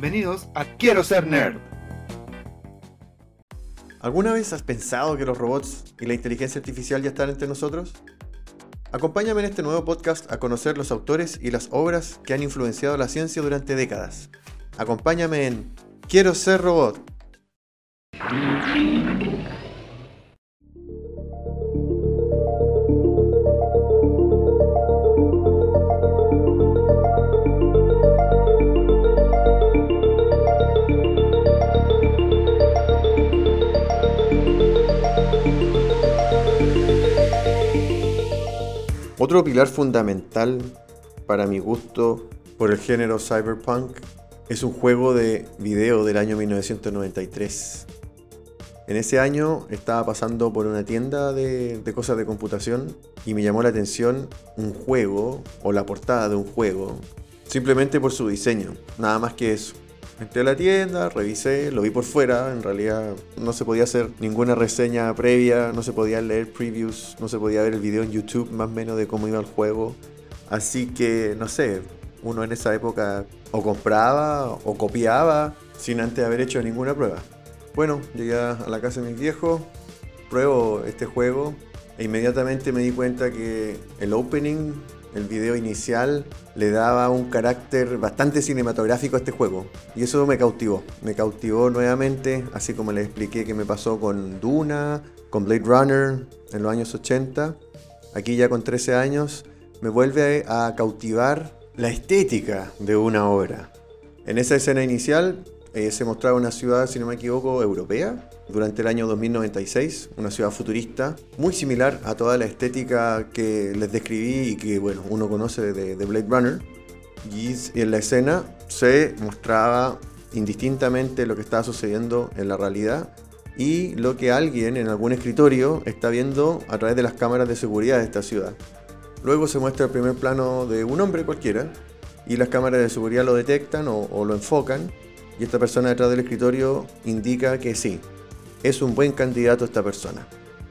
Bienvenidos a Quiero ser nerd. ¿Alguna vez has pensado que los robots y la inteligencia artificial ya están entre nosotros? Acompáñame en este nuevo podcast a conocer los autores y las obras que han influenciado la ciencia durante décadas. Acompáñame en Quiero ser robot. Otro pilar fundamental para mi gusto por el género cyberpunk es un juego de video del año 1993. En ese año estaba pasando por una tienda de, cosas de computación y me llamó la atención un juego o la portada de un juego, simplemente por su diseño, nada más que eso. Entré a la tienda, revisé, lo vi por fuera, en realidad no se podía hacer ninguna reseña previa, no se podía leer previews, no se podía ver el video en YouTube más o menos de cómo iba el juego. Así que, no sé, uno en esa época o compraba o copiaba sin antes haber hecho ninguna prueba. Bueno, llegué a la casa de mis viejos, pruebo este juego e inmediatamente me di cuenta que el opening el video inicial le daba un carácter bastante cinematográfico a este juego. Y eso me cautivó. Me cautivó nuevamente, así como les expliqué que me pasó con Duna, con Blade Runner en los años 80. Aquí ya con 13 años me vuelve a cautivar la estética de una obra. En esa escena inicial eh, se mostraba una ciudad, si no me equivoco, europea, durante el año 2096, una ciudad futurista, muy similar a toda la estética que les describí y que bueno, uno conoce de, Blade Runner. Y en la escena se mostraba indistintamente lo que estaba sucediendo en la realidad y lo que alguien en algún escritorio está viendo a través de las cámaras de seguridad de esta ciudad. Luego se muestra el primer plano de un hombre cualquiera y las cámaras de seguridad lo detectan o lo enfocan y esta persona detrás del escritorio indica que sí, es un buen candidato esta persona.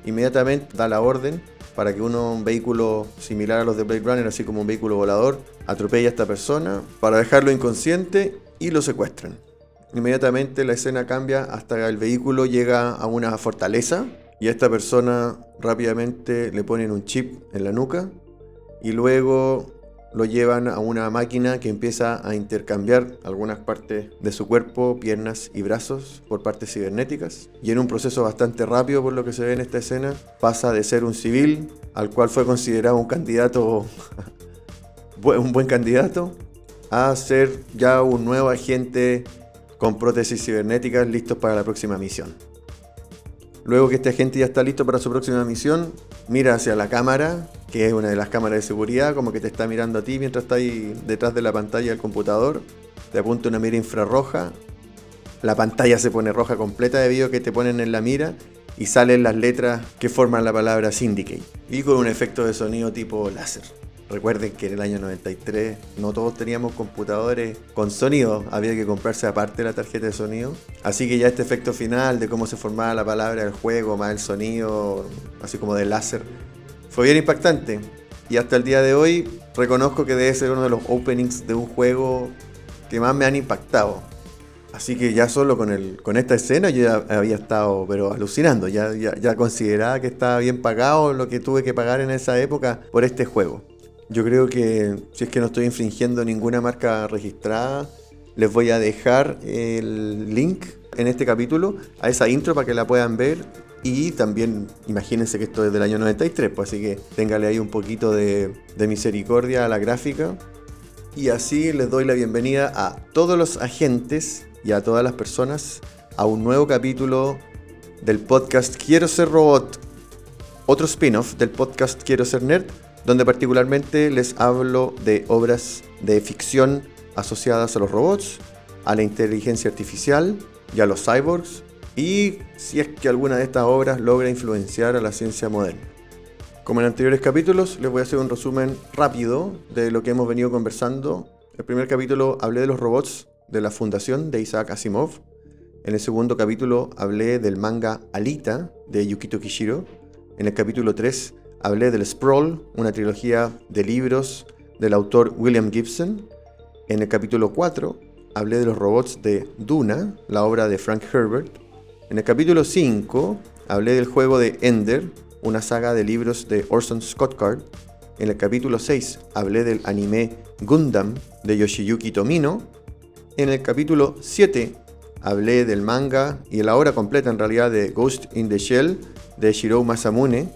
Inmediatamente da la orden para que uno, un vehículo similar a los de Blade Runner, así como un vehículo volador, atropelle a esta persona para dejarlo inconsciente y lo secuestran. Inmediatamente la escena cambia hasta el vehículo llega a una fortaleza y a esta persona rápidamente le ponen un chip en la nuca y luego lo llevan a una máquina que empieza a intercambiar algunas partes de su cuerpo, piernas y brazos por partes cibernéticas. Y en un proceso bastante rápido, por lo que se ve en esta escena, pasa de ser un civil al cual fue considerado un candidato, un buen candidato, a ser ya un nuevo agente con prótesis cibernéticas listos para la próxima misión. Luego que este agente ya está listo para su próxima misión, mira hacia la cámara, que es una de las cámaras de seguridad, como que te está mirando a ti mientras está ahí detrás de la pantalla del computador. Te apunta una mira infrarroja. La pantalla se pone roja completa debido a que te ponen en la mira y salen las letras que forman la palabra Syndicate. Y con un efecto de sonido tipo láser. Recuerden que en el año 93 no todos teníamos computadores con sonido, había que comprarse aparte la tarjeta de sonido. Así que ya este efecto final de cómo se formaba la palabra del juego, más el sonido, así como de láser, fue bien impactante. Y hasta el día de hoy reconozco que debe ser uno de los openings de un juego que más me han impactado. Así que ya solo con, el, con esta escena yo ya había estado pero alucinando, ya, ya, ya consideraba que estaba bien pagado lo que tuve que pagar en esa época por este juego. Yo creo que si es que no estoy infringiendo ninguna marca registrada, les voy a dejar el link en este capítulo a esa intro para que la puedan ver. Y también imagínense que esto es del año 93, pues así que téngale ahí un poquito de, de misericordia a la gráfica. Y así les doy la bienvenida a todos los agentes y a todas las personas a un nuevo capítulo del podcast Quiero ser robot. Otro spin-off del podcast Quiero ser nerd donde particularmente les hablo de obras de ficción asociadas a los robots, a la inteligencia artificial y a los cyborgs, y si es que alguna de estas obras logra influenciar a la ciencia moderna. Como en anteriores capítulos, les voy a hacer un resumen rápido de lo que hemos venido conversando. El primer capítulo hablé de los robots de la fundación de Isaac Asimov. En el segundo capítulo hablé del manga Alita de Yukito Kishiro. En el capítulo 3 hablé del Sprawl, una trilogía de libros del autor William Gibson. En el capítulo 4 hablé de los robots de Duna, la obra de Frank Herbert. En el capítulo 5 hablé del juego de Ender, una saga de libros de Orson Scott Card. En el capítulo 6 hablé del anime Gundam de Yoshiyuki Tomino. En el capítulo 7 hablé del manga y la obra completa en realidad de Ghost in the Shell de Shirou Masamune.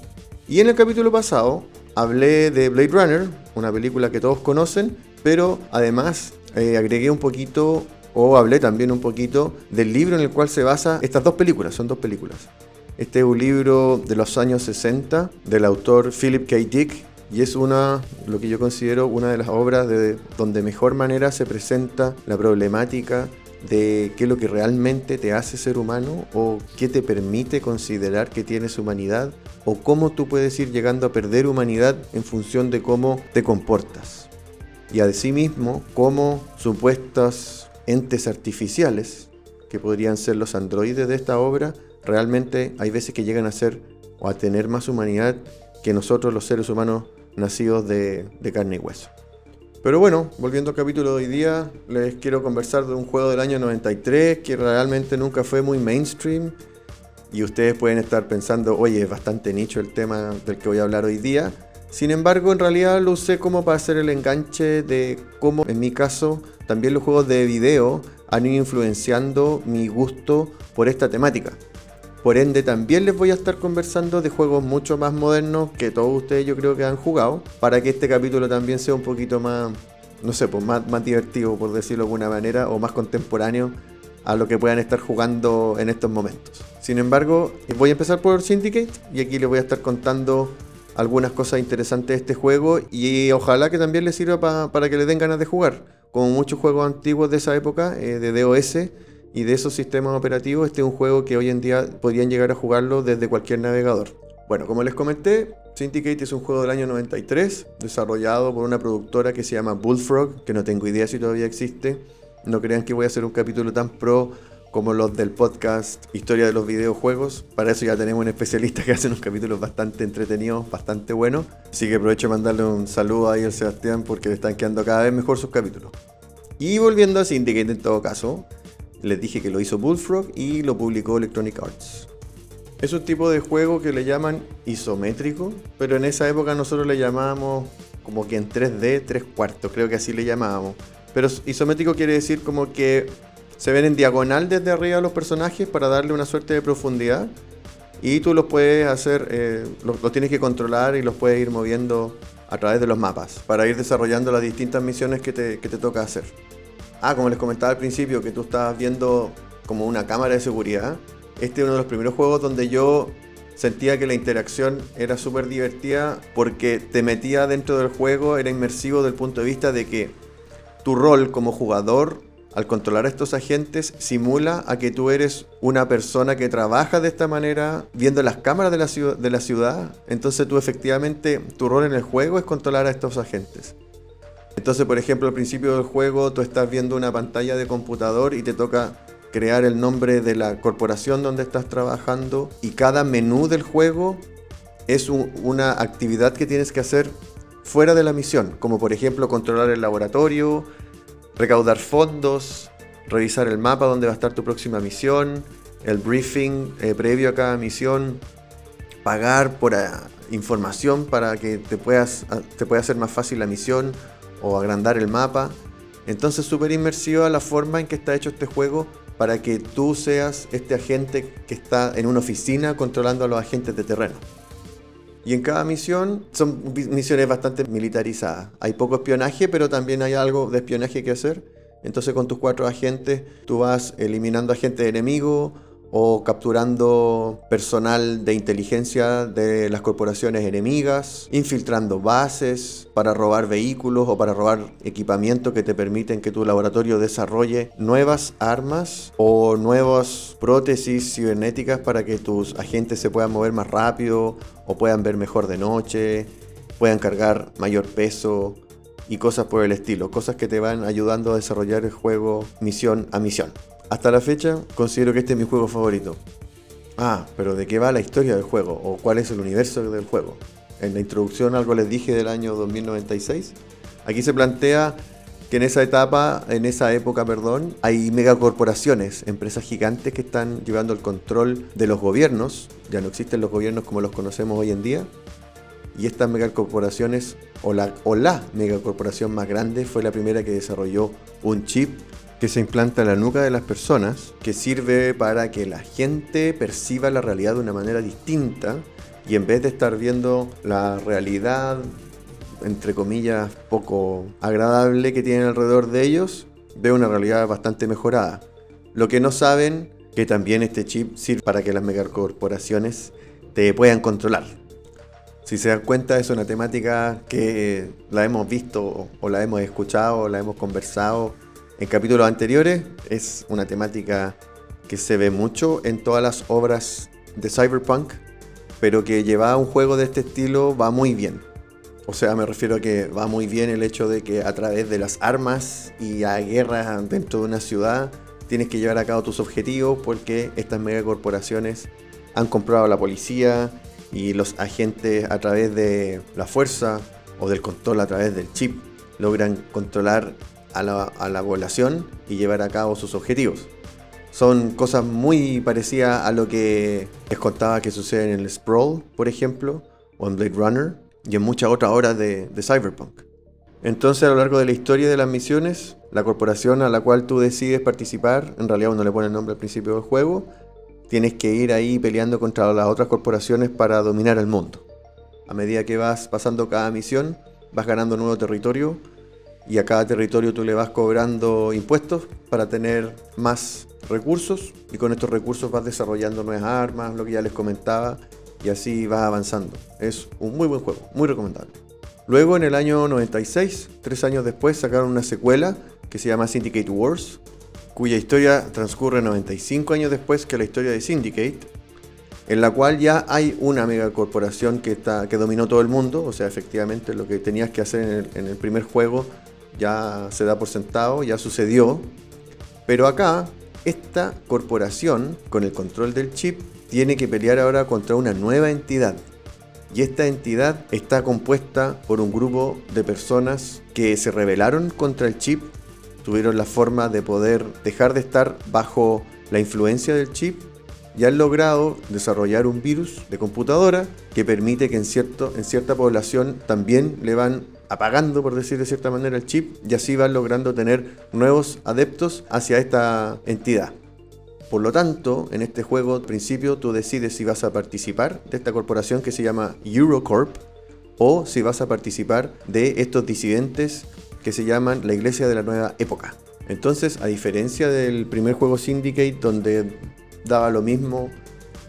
Y en el capítulo pasado hablé de Blade Runner, una película que todos conocen, pero además eh, agregué un poquito o hablé también un poquito del libro en el cual se basa estas dos películas, son dos películas. Este es un libro de los años 60 del autor Philip K. Dick y es una, lo que yo considero una de las obras de donde mejor manera se presenta la problemática de qué es lo que realmente te hace ser humano o qué te permite considerar que tienes humanidad o cómo tú puedes ir llegando a perder humanidad en función de cómo te comportas. Y asimismo, cómo supuestos entes artificiales, que podrían ser los androides de esta obra, realmente hay veces que llegan a ser o a tener más humanidad que nosotros los seres humanos nacidos de, de carne y hueso. Pero bueno, volviendo al capítulo de hoy día, les quiero conversar de un juego del año 93 que realmente nunca fue muy mainstream. Y ustedes pueden estar pensando, oye, es bastante nicho el tema del que voy a hablar hoy día. Sin embargo, en realidad lo usé como para hacer el enganche de cómo, en mi caso, también los juegos de video han ido influenciando mi gusto por esta temática. Por ende, también les voy a estar conversando de juegos mucho más modernos que todos ustedes yo creo que han jugado, para que este capítulo también sea un poquito más, no sé, pues más, divertido, por decirlo de alguna manera, o más contemporáneo a lo que puedan estar jugando en estos momentos. Sin embargo, voy a empezar por Syndicate y aquí les voy a estar contando algunas cosas interesantes de este juego y ojalá que también les sirva para que les den ganas de jugar. Como muchos juegos antiguos de esa época, eh, de DOS, y de esos sistemas operativos, este es un juego que hoy en día podrían llegar a jugarlo desde cualquier navegador. Bueno, como les comenté, Syndicate es un juego del año 93, desarrollado por una productora que se llama Bullfrog, que no tengo idea si todavía existe. No crean que voy a hacer un capítulo tan pro como los del podcast Historia de los videojuegos. Para eso ya tenemos un especialista que hace unos capítulos bastante entretenidos, bastante buenos. Así que aprovecho de mandarle un saludo ahí al Sebastián porque le están quedando cada vez mejor sus capítulos. Y volviendo a Syndicate en todo caso, les dije que lo hizo Bullfrog y lo publicó Electronic Arts. Es un tipo de juego que le llaman isométrico, pero en esa época nosotros le llamábamos como que en 3D, 3 cuartos, creo que así le llamábamos. Pero isométrico quiere decir como que se ven en diagonal desde arriba los personajes para darle una suerte de profundidad. Y tú los puedes hacer, eh, los, tienes que controlar y los puedes ir moviendo a través de los mapas para ir desarrollando las distintas misiones que te, que te toca hacer. Ah, como les comentaba al principio, que tú estabas viendo como una cámara de seguridad. Este es uno de los primeros juegos donde yo sentía que la interacción era súper divertida porque te metía dentro del juego, era inmersivo desde el punto de vista de que tu rol como jugador al controlar a estos agentes simula a que tú eres una persona que trabaja de esta manera viendo las cámaras de la, ciudad. Entonces tú efectivamente, tu rol en el juego es controlar a estos agentes. Entonces, por ejemplo, al principio del juego tú estás viendo una pantalla de computador y te toca crear el nombre de la corporación donde estás trabajando y cada menú del juego es una actividad que tienes que hacer fuera de la misión, como por ejemplo controlar el laboratorio, recaudar fondos, revisar el mapa donde va a estar tu próxima misión, el briefing eh, previo a cada misión, pagar por ah, información para que te, puedas, ah, te pueda hacer más fácil la misión o agrandar el mapa. Entonces súper inmersiva la forma en que está hecho este juego para que tú seas este agente que está en una oficina controlando a los agentes de terreno. Y en cada misión son misiones bastante militarizadas. Hay poco espionaje, pero también hay algo de espionaje que hacer. Entonces con tus cuatro agentes tú vas eliminando agentes enemigos o capturando personal de inteligencia de las corporaciones enemigas, infiltrando bases para robar vehículos o para robar equipamiento que te permiten que tu laboratorio desarrolle nuevas armas o nuevas prótesis cibernéticas para que tus agentes se puedan mover más rápido o puedan ver mejor de noche, puedan cargar mayor peso y cosas por el estilo, cosas que te van ayudando a desarrollar el juego misión a misión. Hasta la fecha considero que este es mi juego favorito. Ah, pero ¿de qué va la historia del juego? ¿O cuál es el universo del juego? En la introducción algo les dije del año 2096. Aquí se plantea que en esa etapa, en esa época, perdón, hay megacorporaciones, empresas gigantes que están llevando el control de los gobiernos. Ya no existen los gobiernos como los conocemos hoy en día. Y estas megacorporaciones, o la, o la megacorporación más grande, fue la primera que desarrolló un chip que se implanta en la nuca de las personas, que sirve para que la gente perciba la realidad de una manera distinta y en vez de estar viendo la realidad entre comillas, poco agradable que tienen alrededor de ellos, ve una realidad bastante mejorada. Lo que no saben, que también este chip sirve para que las megacorporaciones te puedan controlar. Si se dan cuenta, es una temática que la hemos visto o la hemos escuchado o la hemos conversado en capítulos anteriores. Es una temática que se ve mucho en todas las obras de Cyberpunk, pero que lleva a un juego de este estilo va muy bien. O sea, me refiero a que va muy bien el hecho de que a través de las armas y a guerras dentro de una ciudad tienes que llevar a cabo tus objetivos porque estas megacorporaciones han comprado a la policía y los agentes a través de la fuerza o del control a través del chip logran controlar a la, a la población y llevar a cabo sus objetivos. Son cosas muy parecidas a lo que les contaba que sucede en el Sprawl, por ejemplo, o en Blade Runner, y en muchas otras horas de, Cyberpunk. Entonces a lo largo de la historia de las misiones, la corporación a la cual tú decides participar, en realidad uno le pone el nombre al principio del juego, tienes que ir ahí peleando contra las otras corporaciones para dominar el mundo. A medida que vas pasando cada misión, vas ganando nuevo territorio y a cada territorio tú le vas cobrando impuestos para tener más recursos y con estos recursos vas desarrollando nuevas armas, lo que ya les comentaba, y así va avanzando. Es un muy buen juego, muy recomendable. Luego en el año 96, tres años después, sacaron una secuela que se llama Syndicate Wars, cuya historia transcurre 95 años después que la historia de Syndicate, en la cual ya hay una megacorporación que, está, que dominó todo el mundo, o sea, efectivamente lo que tenías que hacer en el, en el primer juego ya se da por sentado, ya sucedió, pero acá esta corporación, con el control del chip, tiene que pelear ahora contra una nueva entidad. Y esta entidad está compuesta por un grupo de personas que se rebelaron contra el chip, tuvieron la forma de poder dejar de estar bajo la influencia del chip y han logrado desarrollar un virus de computadora que permite que en, cierto, en cierta población también le van apagando, por decir de cierta manera, el chip y así van logrando tener nuevos adeptos hacia esta entidad. Por lo tanto, en este juego, al principio, tú decides si vas a participar de esta corporación que se llama Eurocorp o si vas a participar de estos disidentes que se llaman la Iglesia de la Nueva Época. Entonces, a diferencia del primer juego Syndicate, donde daba lo mismo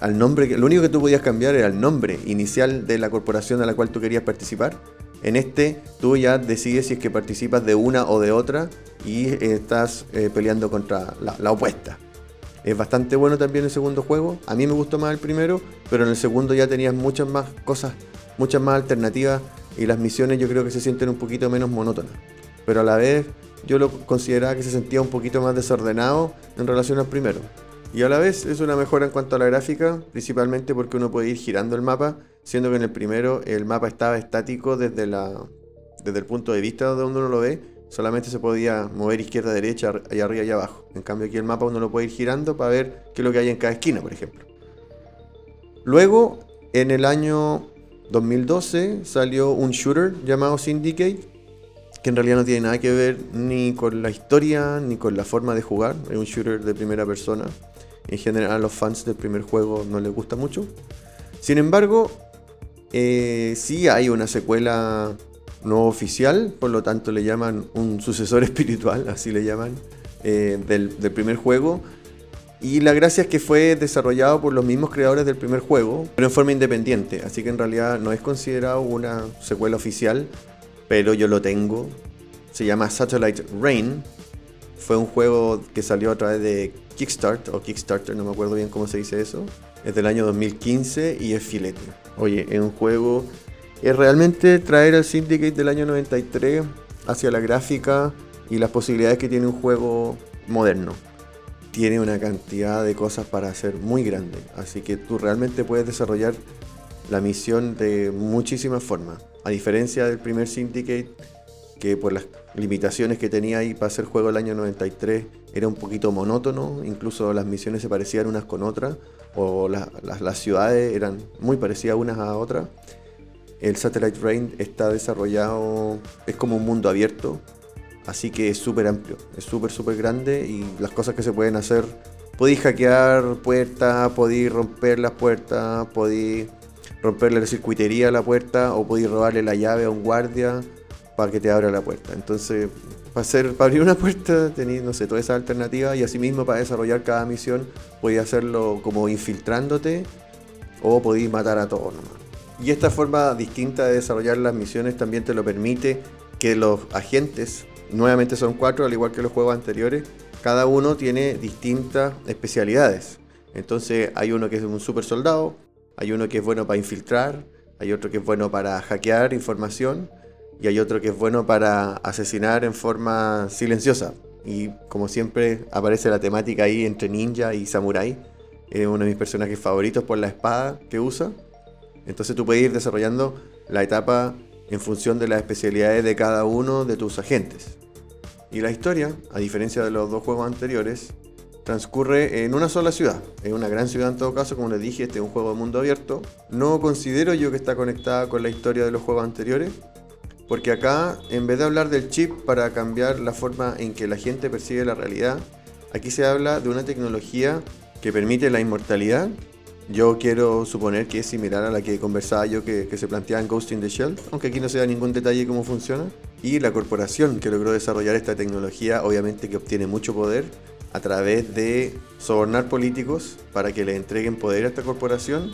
al nombre, lo único que tú podías cambiar era el nombre inicial de la corporación a la cual tú querías participar. En este, tú ya decides si es que participas de una o de otra y estás eh, peleando contra la opuesta. Es bastante bueno también el segundo juego. A mí me gustó más el primero, pero en el segundo ya tenías muchas más cosas, muchas más alternativas y las misiones yo creo que se sienten un poquito menos monótonas. Pero a la vez yo lo consideraba que se sentía un poquito más desordenado en relación al primero. Y a la vez es una mejora en cuanto a la gráfica, principalmente porque uno puede ir girando el mapa, siendo que en el primero el mapa estaba estático desde, la, desde el punto de vista de donde uno lo ve solamente se podía mover izquierda, derecha, allá arriba y abajo. En cambio aquí el mapa uno lo puede ir girando para ver qué es lo que hay en cada esquina, por ejemplo. Luego, en el año 2012 salió un shooter llamado Syndicate, que en realidad no tiene nada que ver ni con la historia ni con la forma de jugar. Es un shooter de primera persona. En general a los fans del primer juego no les gusta mucho. Sin embargo, eh, sí hay una secuela no oficial, por lo tanto le llaman un sucesor espiritual, así le llaman, eh, del, primer juego. Y la gracia es que fue desarrollado por los mismos creadores del primer juego, pero en forma independiente, así que en realidad no es considerado una secuela oficial, pero yo lo tengo. Se llama Satellite Rain. Fue un juego que salió a través de Kickstarter, o Kickstarter, no me acuerdo bien cómo se dice eso. Es del año 2015 y es filete. Oye, es un juego es realmente traer el Syndicate del año 93 hacia la gráfica y las posibilidades que tiene un juego moderno. Tiene una cantidad de cosas para hacer muy grande, así que tú realmente puedes desarrollar la misión de muchísimas formas. A diferencia del primer Syndicate, que por las limitaciones que tenía ahí para hacer juego el año 93 era un poquito monótono, incluso las misiones se parecían unas con otras, o las ciudades eran muy parecidas unas a otras. El Satellite Rain está desarrollado, es como un mundo abierto, así que es súper amplio, es súper, súper grande y las cosas que se pueden hacer, podéis hackear puertas, podéis romper las puertas, podéis romperle la circuitería a la puerta o podéis robarle la llave a un guardia para que te abra la puerta. Entonces, para, hacer, para abrir una puerta tenéis, no sé, todas esas alternativas y asimismo para desarrollar cada misión podéis hacerlo como infiltrándote o podéis matar a todos nomás. Y esta forma distinta de desarrollar las misiones también te lo permite que los agentes, nuevamente son cuatro, al igual que los juegos anteriores, cada uno tiene distintas especialidades. Entonces hay uno que es un super soldado, hay uno que es bueno para infiltrar, hay otro que es bueno para hackear información y hay otro que es bueno para asesinar en forma silenciosa. Y como siempre aparece la temática ahí entre ninja y samurai. Es uno de mis personajes favoritos por la espada que usa. Entonces tú puedes ir desarrollando la etapa en función de las especialidades de cada uno de tus agentes. Y la historia, a diferencia de los dos juegos anteriores, transcurre en una sola ciudad. Es una gran ciudad en todo caso, como les dije, este es un juego de mundo abierto. No considero yo que está conectada con la historia de los juegos anteriores, porque acá, en vez de hablar del chip para cambiar la forma en que la gente percibe la realidad, aquí se habla de una tecnología que permite la inmortalidad. Yo quiero suponer que es similar a la que conversaba yo que, se planteaba en Ghost in the Shell, aunque aquí no se da ningún detalle cómo funciona. Y la corporación que logró desarrollar esta tecnología, obviamente que obtiene mucho poder, a través de sobornar políticos para que le entreguen poder a esta corporación,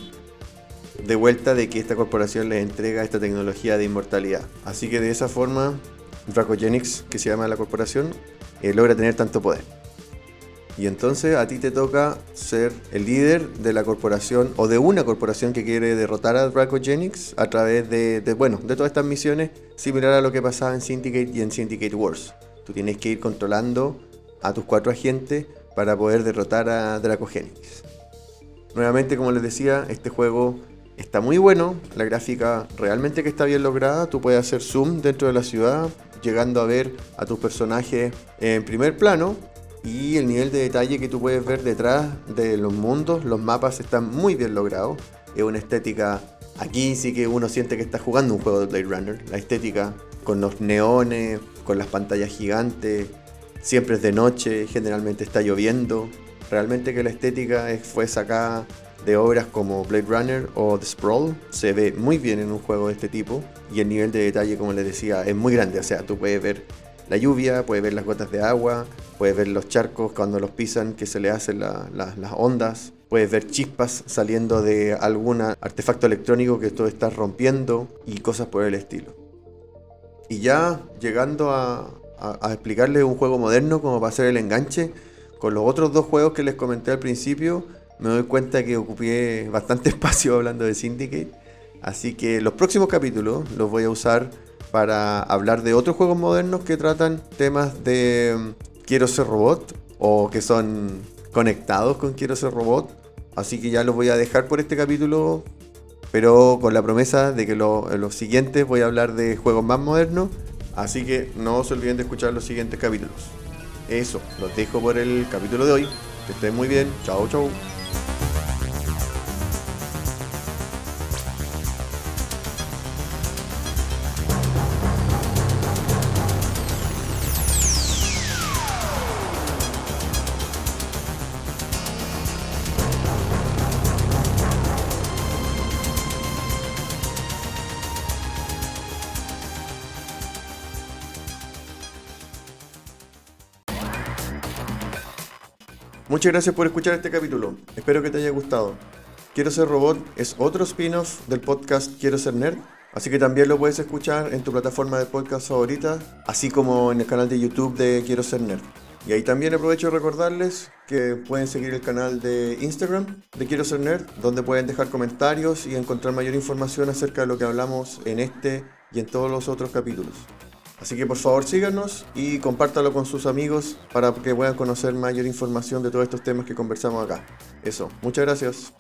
de vuelta de que esta corporación les entrega esta tecnología de inmortalidad. Así que de esa forma, Dracogenics, que se llama la corporación, eh, logra tener tanto poder. Y entonces a ti te toca ser el líder de la corporación o de una corporación que quiere derrotar a Dracogenics a través de, bueno, de todas estas misiones, similar a lo que pasaba en Syndicate y en Syndicate Wars. Tú tienes que ir controlando a tus cuatro agentes para poder derrotar a Dracogenics. Nuevamente, como les decía, este juego está muy bueno, la gráfica realmente que está bien lograda, tú puedes hacer zoom dentro de la ciudad, llegando a ver a tus personajes en primer plano y el nivel de detalle que tú puedes ver detrás de los mundos, los mapas están muy bien logrados, es una estética, aquí sí que uno siente que está jugando un juego de Blade Runner, la estética con los neones, con las pantallas gigantes, siempre es de noche, generalmente está lloviendo. Realmente que la estética fue sacada de obras como Blade Runner o The Sprawl. Se ve muy bien en un juego de este tipo y el nivel de detalle, como les decía, es muy grande. O sea, tú puedes ver la lluvia, puedes ver las gotas de agua, puedes ver los charcos cuando los pisan que se le hacen las ondas, puedes ver chispas saliendo de algún artefacto electrónico que tú estás rompiendo y cosas por el estilo. Y ya llegando a, a, explicarles un juego moderno como va a ser el enganche. Con los otros dos juegos que les comenté al principio, me doy cuenta que ocupé bastante espacio hablando de Syndicate. Así que los próximos capítulos los voy a usar para hablar de otros juegos modernos que tratan temas de mm, quiero ser robot o que son conectados con quiero ser robot. Así que ya los voy a dejar por este capítulo, pero con la promesa de que en los siguientes voy a hablar de juegos más modernos Así que no se olviden de escuchar los siguientes capítulos. Eso, los dejo por el capítulo de hoy. Que estén muy bien. Chao, chao. Muchas gracias por escuchar este capítulo. Espero que te haya gustado. Quiero ser robot es otro spin-off del podcast Quiero ser nerd. Así que también lo puedes escuchar en tu plataforma de podcast favorita, así como en el canal de YouTube de Quiero ser nerd. Y ahí también aprovecho de recordarles que pueden seguir el canal de Instagram de Quiero ser nerd, donde pueden dejar comentarios y encontrar mayor información acerca de lo que hablamos en este y en todos los otros capítulos. Así que por favor síganos y compártalo con sus amigos para que puedan conocer mayor información de todos estos temas que conversamos acá. Eso, muchas gracias.